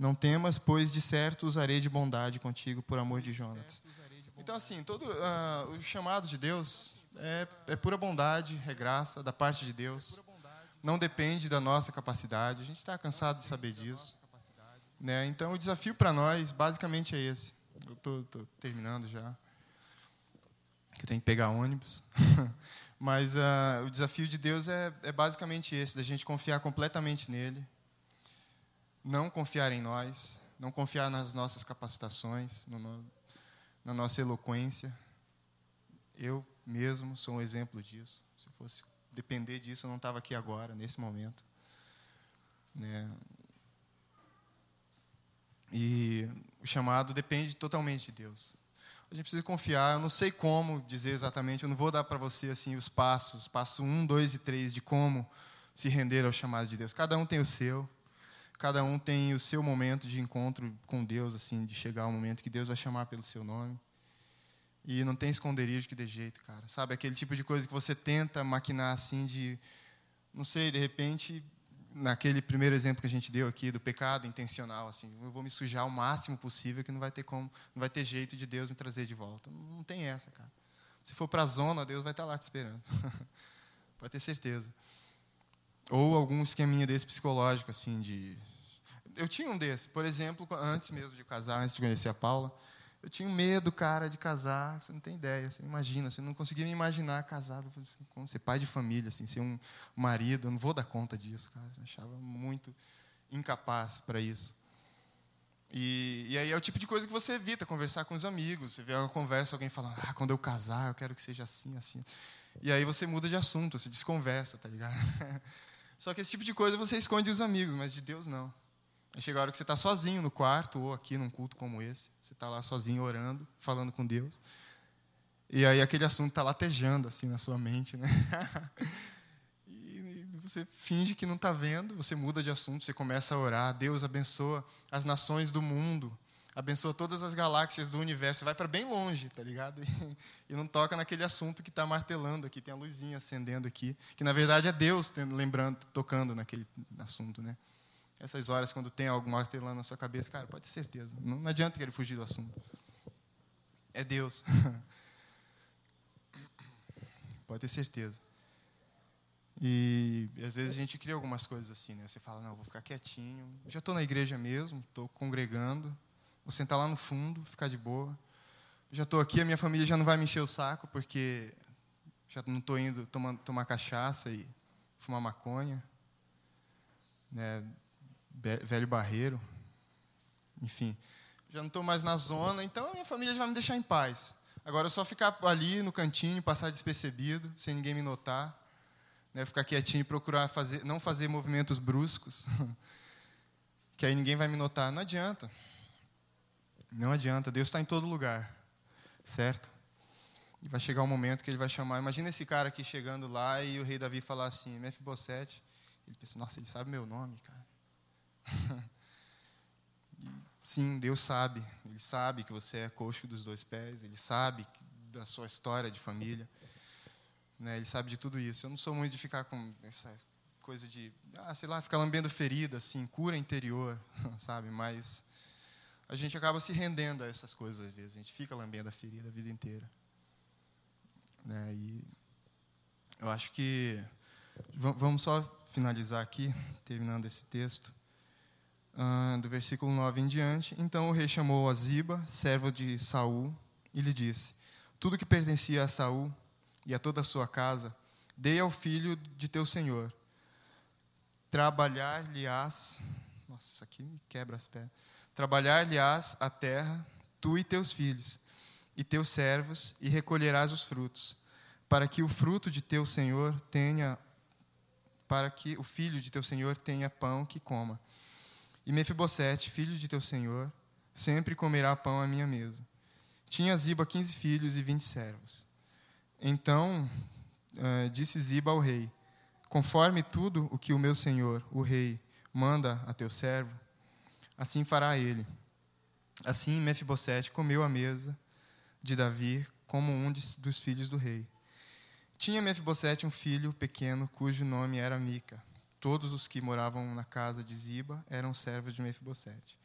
Não temas, pois de certo usarei de bondade contigo por amor de Jonas. Então, assim, todo uh, o chamado de Deus é, é, pura bondade, é graça da parte de Deus. Não depende da nossa capacidade. A gente está cansado de saber disso. Né? Então, o desafio para nós, basicamente, é esse. Eu estou terminando já. Eu tenho que pegar ônibus. Mas uh, o desafio de Deus é, é basicamente esse, da gente confiar completamente nele não confiar em nós, não confiar nas nossas capacitações, no, na nossa eloquência. Eu mesmo sou um exemplo disso. Se fosse depender disso, eu não estava aqui agora, nesse momento. Né? E o chamado depende totalmente de Deus. A gente precisa confiar. Eu não sei como dizer exatamente, eu não vou dar para você assim os passos, passo um, dois e três, de como se render ao chamado de Deus. Cada um tem o seu. Cada um tem o seu momento de encontro com Deus, assim, de chegar ao momento que Deus vai chamar pelo seu nome. E não tem esconderijo que dê jeito, cara. Sabe aquele tipo de coisa que você tenta maquinar assim de não sei, de repente, naquele primeiro exemplo que a gente deu aqui do pecado intencional, assim, eu vou me sujar o máximo possível que não vai ter como, não vai ter jeito de Deus me trazer de volta. Não tem essa, cara. Se for para a zona, Deus vai estar lá te esperando. Pode ter certeza. Ou algum esqueminha desse psicológico, assim, de eu tinha um desses. Por exemplo, antes mesmo de casar, antes de conhecer a Paula, eu tinha um medo, cara, de casar. Você não tem ideia. Você imagina, você não conseguia me imaginar casado, como ser pai de família, assim, ser um marido. Eu não vou dar conta disso, cara. Eu achava muito incapaz para isso. E, e, aí é o tipo de coisa que você evita conversar com os amigos. Você vê uma conversa, alguém falando, ah, quando eu casar, eu quero que seja assim, assim. E aí você muda de assunto, você desconversa, tá ligado? Só que esse tipo de coisa você esconde os amigos, mas de Deus não. Aí chega a hora que você está sozinho no quarto ou aqui num culto como esse. Você está lá sozinho orando, falando com Deus. E aí aquele assunto está latejando assim na sua mente, né? e você finge que não está vendo, você muda de assunto, você começa a orar. Deus abençoa as nações do mundo, abençoa todas as galáxias do universo. Você vai para bem longe, tá ligado? E, não toca naquele assunto que está martelando aqui, tem a luzinha acendendo aqui, que na verdade é Deus lembrando, tocando naquele assunto, né? Essas horas, quando tem algo martelando na sua cabeça, cara, pode ter certeza. Não, não adianta querer fugir do assunto. É Deus. pode ter certeza. E, às vezes a gente cria algumas coisas assim, né? Você fala, não, vou ficar quietinho. Já estou na igreja mesmo, estou congregando. Vou sentar lá no fundo, ficar de boa. Já estou aqui, a minha família já não vai me encher o saco, porque já não estou indo tomar, tomar cachaça e fumar maconha. Né? Velho barreiro. Enfim, já não estou mais na zona, então minha família já vai me deixar em paz. Agora é só ficar ali no cantinho, passar despercebido, sem ninguém me notar, né, ficar quietinho e procurar fazer, não fazer movimentos bruscos, que aí ninguém vai me notar. Não adianta. Não adianta. Deus está em todo lugar, certo? E vai chegar um momento que ele vai chamar. Imagina esse cara aqui chegando lá e o rei Davi falar assim, Mefibosete. Ele pensa, nossa, ele sabe meu nome, cara. Sim, Deus sabe. Ele sabe que você é coxo dos dois pés. Ele sabe da sua história de família. Né? Ele sabe de tudo isso. Eu não sou muito de ficar com essa coisa de, ah, sei lá, ficar lambendo ferida, assim, cura interior, sabe? Mas a gente acaba se rendendo a essas coisas às vezes. A gente fica lambendo a ferida a vida inteira. Né? E eu acho que vamos só finalizar aqui, terminando esse texto, uh, do versículo 9 em diante. Então o rei chamou a Ziba, servo de Saul, e lhe disse: Tudo que pertencia a Saul e a toda a sua casa, dei ao filho de teu senhor. Trabalhar-lhe-ás. Nossa, isso aqui me quebra as pernas. Trabalhar-lhe-ás a terra, tu e teus filhos, e teus servos, e recolherás os frutos, para que o fruto de teu senhor tenha para que o filho de teu senhor tenha pão que coma. E Mefibosete, filho de teu senhor, sempre comerá pão à minha mesa. Tinha Ziba quinze filhos e vinte servos. Então uh, disse Ziba ao rei: Conforme tudo o que o meu senhor, o rei, manda a teu servo, assim fará ele. Assim Mefibosete comeu à mesa de Davi como um dos filhos do rei. Tinha Mefibosete um filho pequeno cujo nome era Mica. Todos os que moravam na casa de Ziba eram servos de Mefibosete.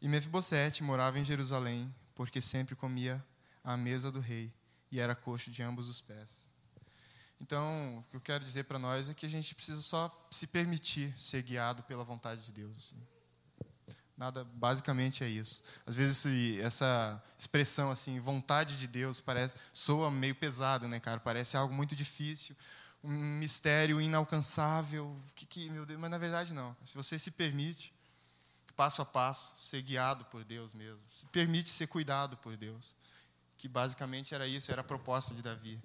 E Mefibosete morava em Jerusalém, porque sempre comia à mesa do rei e era coxo de ambos os pés. Então, o que eu quero dizer para nós é que a gente precisa só se permitir ser guiado pela vontade de Deus. Assim. Nada, basicamente é isso. Às vezes essa expressão assim, vontade de Deus, parece soa meio pesado, né, cara? Parece algo muito difícil, um mistério inalcançável. Que, que meu Deus, mas na verdade não. Se você se permite, passo a passo, ser guiado por Deus mesmo, se permite ser cuidado por Deus, que basicamente era isso, era a proposta de Davi.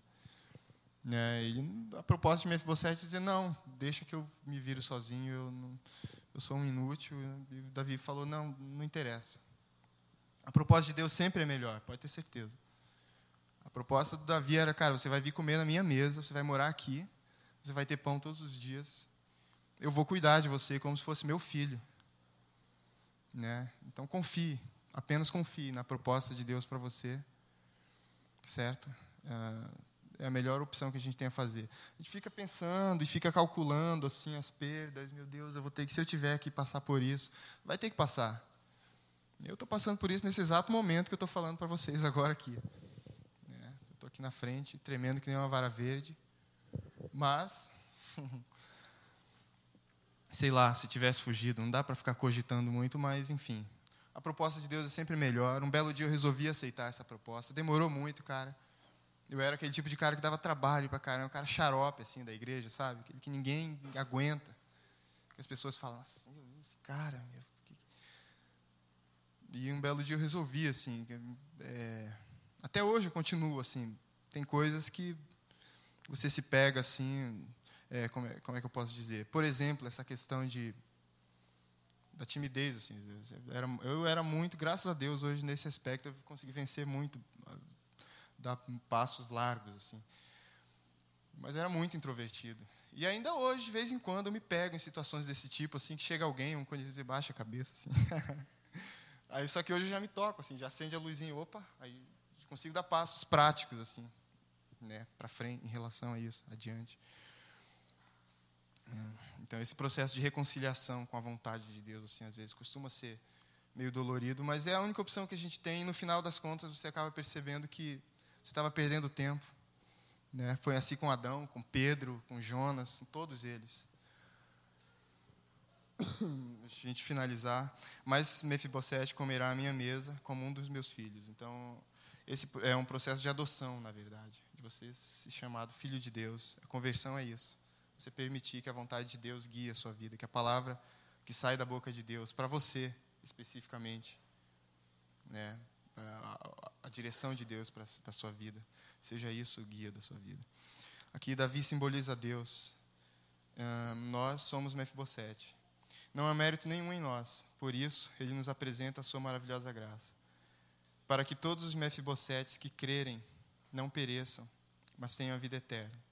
Né? Ele, a proposta de Mefibosete é dizer não, deixa que eu me viro sozinho, eu não eu sou um inútil. E Davi falou: não, não interessa. A proposta de Deus sempre é melhor, pode ter certeza. A proposta do Davi era: cara, você vai vir comer na minha mesa, você vai morar aqui, você vai ter pão todos os dias. Eu vou cuidar de você como se fosse meu filho. Né? Então confie, apenas confie na proposta de Deus para você, certo? Uh, é a melhor opção que a gente tem a fazer. A gente fica pensando e fica calculando assim as perdas. Meu Deus, eu vou ter que, se eu tiver que passar por isso, vai ter que passar. Eu estou passando por isso nesse exato momento que eu estou falando para vocês agora aqui. Estou aqui na frente, tremendo que nem uma vara verde. Mas, sei lá, se tivesse fugido, não dá para ficar cogitando muito, mas enfim. A proposta de Deus é sempre melhor. Um belo dia eu resolvi aceitar essa proposta. Demorou muito, cara eu era aquele tipo de cara que dava trabalho para caramba, um cara xarope assim da igreja, sabe? Aquele que ninguém aguenta. Que as pessoas falam assim, esse cara, meu, e um belo dia eu resolvi assim, é, até hoje eu continuo assim. Tem coisas que você se pega assim, é, como, é, como é que eu posso dizer? Por exemplo, essa questão de da timidez assim. Eu era, eu era muito, graças a Deus, hoje nesse aspecto eu consegui vencer muito dar passos largos assim. Mas era muito introvertido. E ainda hoje, de vez em quando, eu me pego em situações desse tipo, assim, que chega alguém, um quando diz, baixa a cabeça, assim. aí, só que hoje eu já me toco, assim, já acende a luzinha, opa, aí consigo dar passos práticos, assim, né, para frente, em relação a isso, adiante. Então, esse processo de reconciliação com a vontade de Deus, assim, às vezes, costuma ser meio dolorido, mas é a única opção que a gente tem, e no final das contas, você acaba percebendo que você estava perdendo tempo. Né? Foi assim com Adão, com Pedro, com Jonas, com todos eles. A gente finalizar. Mas Mefibosete comerá a minha mesa como um dos meus filhos. Então, esse é um processo de adoção, na verdade, de você ser chamado filho de Deus. A conversão é isso. Você permitir que a vontade de Deus guie a sua vida, que a palavra que sai da boca de Deus, para você especificamente, né, a, a direção de Deus para a sua vida. Seja isso o guia da sua vida. Aqui Davi simboliza Deus. Uh, nós somos Mefibosete. Não há mérito nenhum em nós, por isso ele nos apresenta a sua maravilhosa graça. Para que todos os Mefibosetes que crerem não pereçam, mas tenham a vida eterna.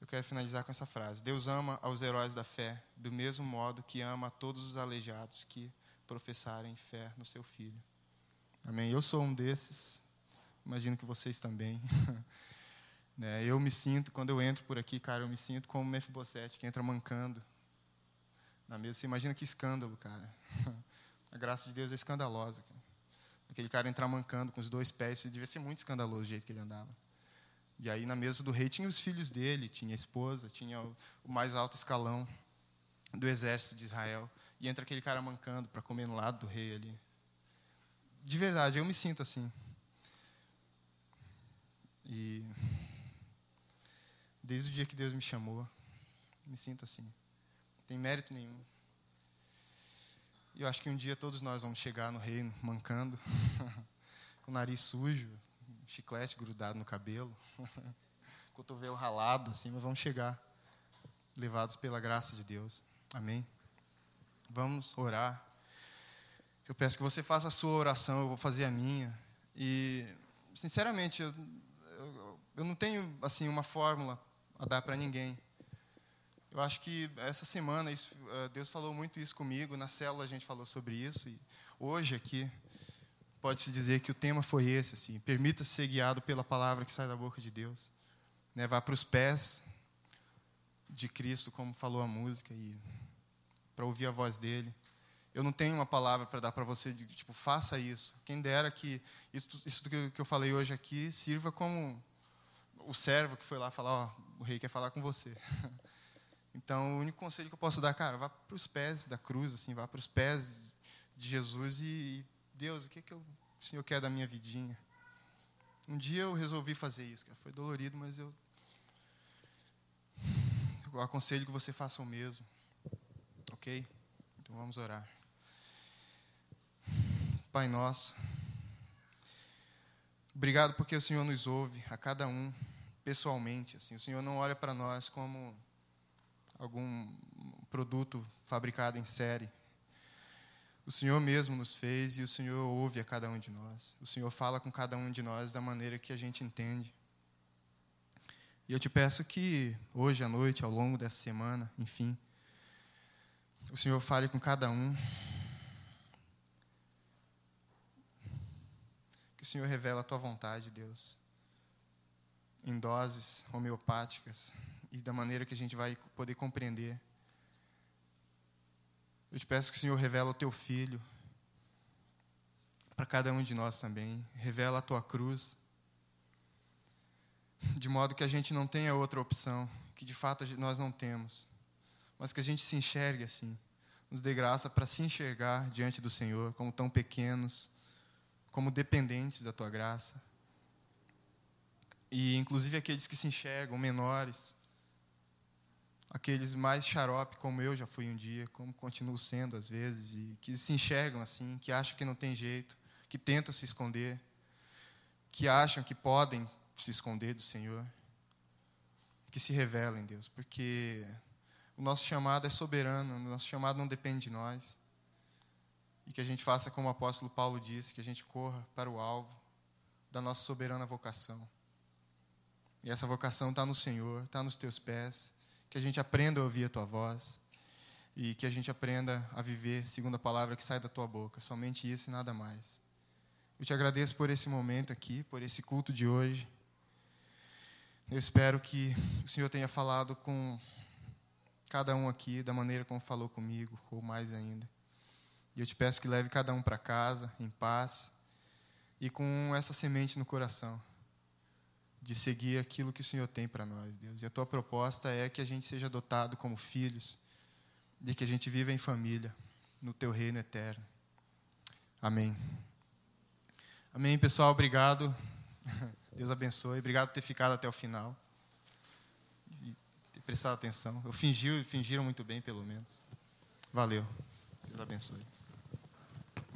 Eu quero finalizar com essa frase: Deus ama aos heróis da fé, do mesmo modo que ama a todos os aleijados que professarem fé no seu Filho. Amém? Eu sou um desses, imagino que vocês também. né? Eu me sinto, quando eu entro por aqui, cara, eu me sinto como Mefibosete, que entra mancando na mesa. Você imagina que escândalo, cara. A graça de Deus é escandalosa. Cara. Aquele cara entrar mancando com os dois pés, devia ser muito escandaloso o jeito que ele andava. E aí na mesa do rei tinha os filhos dele, tinha a esposa, tinha o mais alto escalão do exército de Israel. E entra aquele cara mancando para comer no lado do rei ali. De verdade, eu me sinto assim. E desde o dia que Deus me chamou, me sinto assim. Não tem mérito nenhum. E eu acho que um dia todos nós vamos chegar no reino mancando, com o nariz sujo, chiclete grudado no cabelo, cotovelo ralado, assim, mas vamos chegar levados pela graça de Deus. Amém? Vamos orar. Eu peço que você faça a sua oração, eu vou fazer a minha. E, sinceramente, eu, eu, eu não tenho assim uma fórmula a dar para ninguém. Eu acho que essa semana isso, eh, Deus falou muito isso comigo, na célula a gente falou sobre isso e hoje aqui pode-se dizer que o tema foi esse, assim, permita-se ser guiado pela palavra que sai da boca de Deus. Né, vá para os pés de Cristo, como falou a música, e para ouvir a voz dele. Eu não tenho uma palavra para dar para você de tipo, faça isso. Quem dera que isso, isso que eu falei hoje aqui sirva como o servo que foi lá falar, ó, o rei quer falar com você. Então, o único conselho que eu posso dar, cara, vá para os pés da cruz, assim, vá para os pés de Jesus e, Deus, o que, que eu, o Senhor quer da minha vidinha? Um dia eu resolvi fazer isso, cara. foi dolorido, mas eu, eu aconselho que você faça o mesmo, ok? Então vamos orar. Pai nosso, obrigado porque o Senhor nos ouve, a cada um, pessoalmente. Assim, o Senhor não olha para nós como algum produto fabricado em série. O Senhor mesmo nos fez e o Senhor ouve a cada um de nós. O Senhor fala com cada um de nós da maneira que a gente entende. E eu te peço que hoje à noite, ao longo dessa semana, enfim, o Senhor fale com cada um. Que o Senhor revele a tua vontade, Deus, em doses homeopáticas, e da maneira que a gente vai poder compreender. Eu te peço que o Senhor revela o teu filho para cada um de nós também. Revela a tua cruz. De modo que a gente não tenha outra opção, que de fato nós não temos, mas que a gente se enxergue assim. Nos dê graça para se enxergar diante do Senhor como tão pequenos, como dependentes da tua graça. E inclusive aqueles que se enxergam menores, aqueles mais xarope como eu já fui um dia, como continuo sendo às vezes, e que se enxergam assim, que acham que não tem jeito, que tentam se esconder, que acham que podem se esconder do Senhor, que se revelem, Deus, porque o nosso chamado é soberano, o nosso chamado não depende de nós. E que a gente faça como o apóstolo Paulo disse, que a gente corra para o alvo da nossa soberana vocação. E essa vocação está no Senhor, está nos teus pés que a gente aprenda a ouvir a tua voz e que a gente aprenda a viver segundo a palavra que sai da tua boca, somente isso e nada mais. Eu te agradeço por esse momento aqui, por esse culto de hoje. Eu espero que o Senhor tenha falado com cada um aqui da maneira como falou comigo, ou mais ainda. E eu te peço que leve cada um para casa em paz e com essa semente no coração de seguir aquilo que o Senhor tem para nós, Deus. E a tua proposta é que a gente seja adotado como filhos, de que a gente viva em família, no teu reino eterno. Amém. Amém, pessoal. Obrigado. Deus abençoe. Obrigado por ter ficado até o final. E ter prestado atenção. Eu fingi, fingiram muito bem, pelo menos. Valeu. Deus abençoe.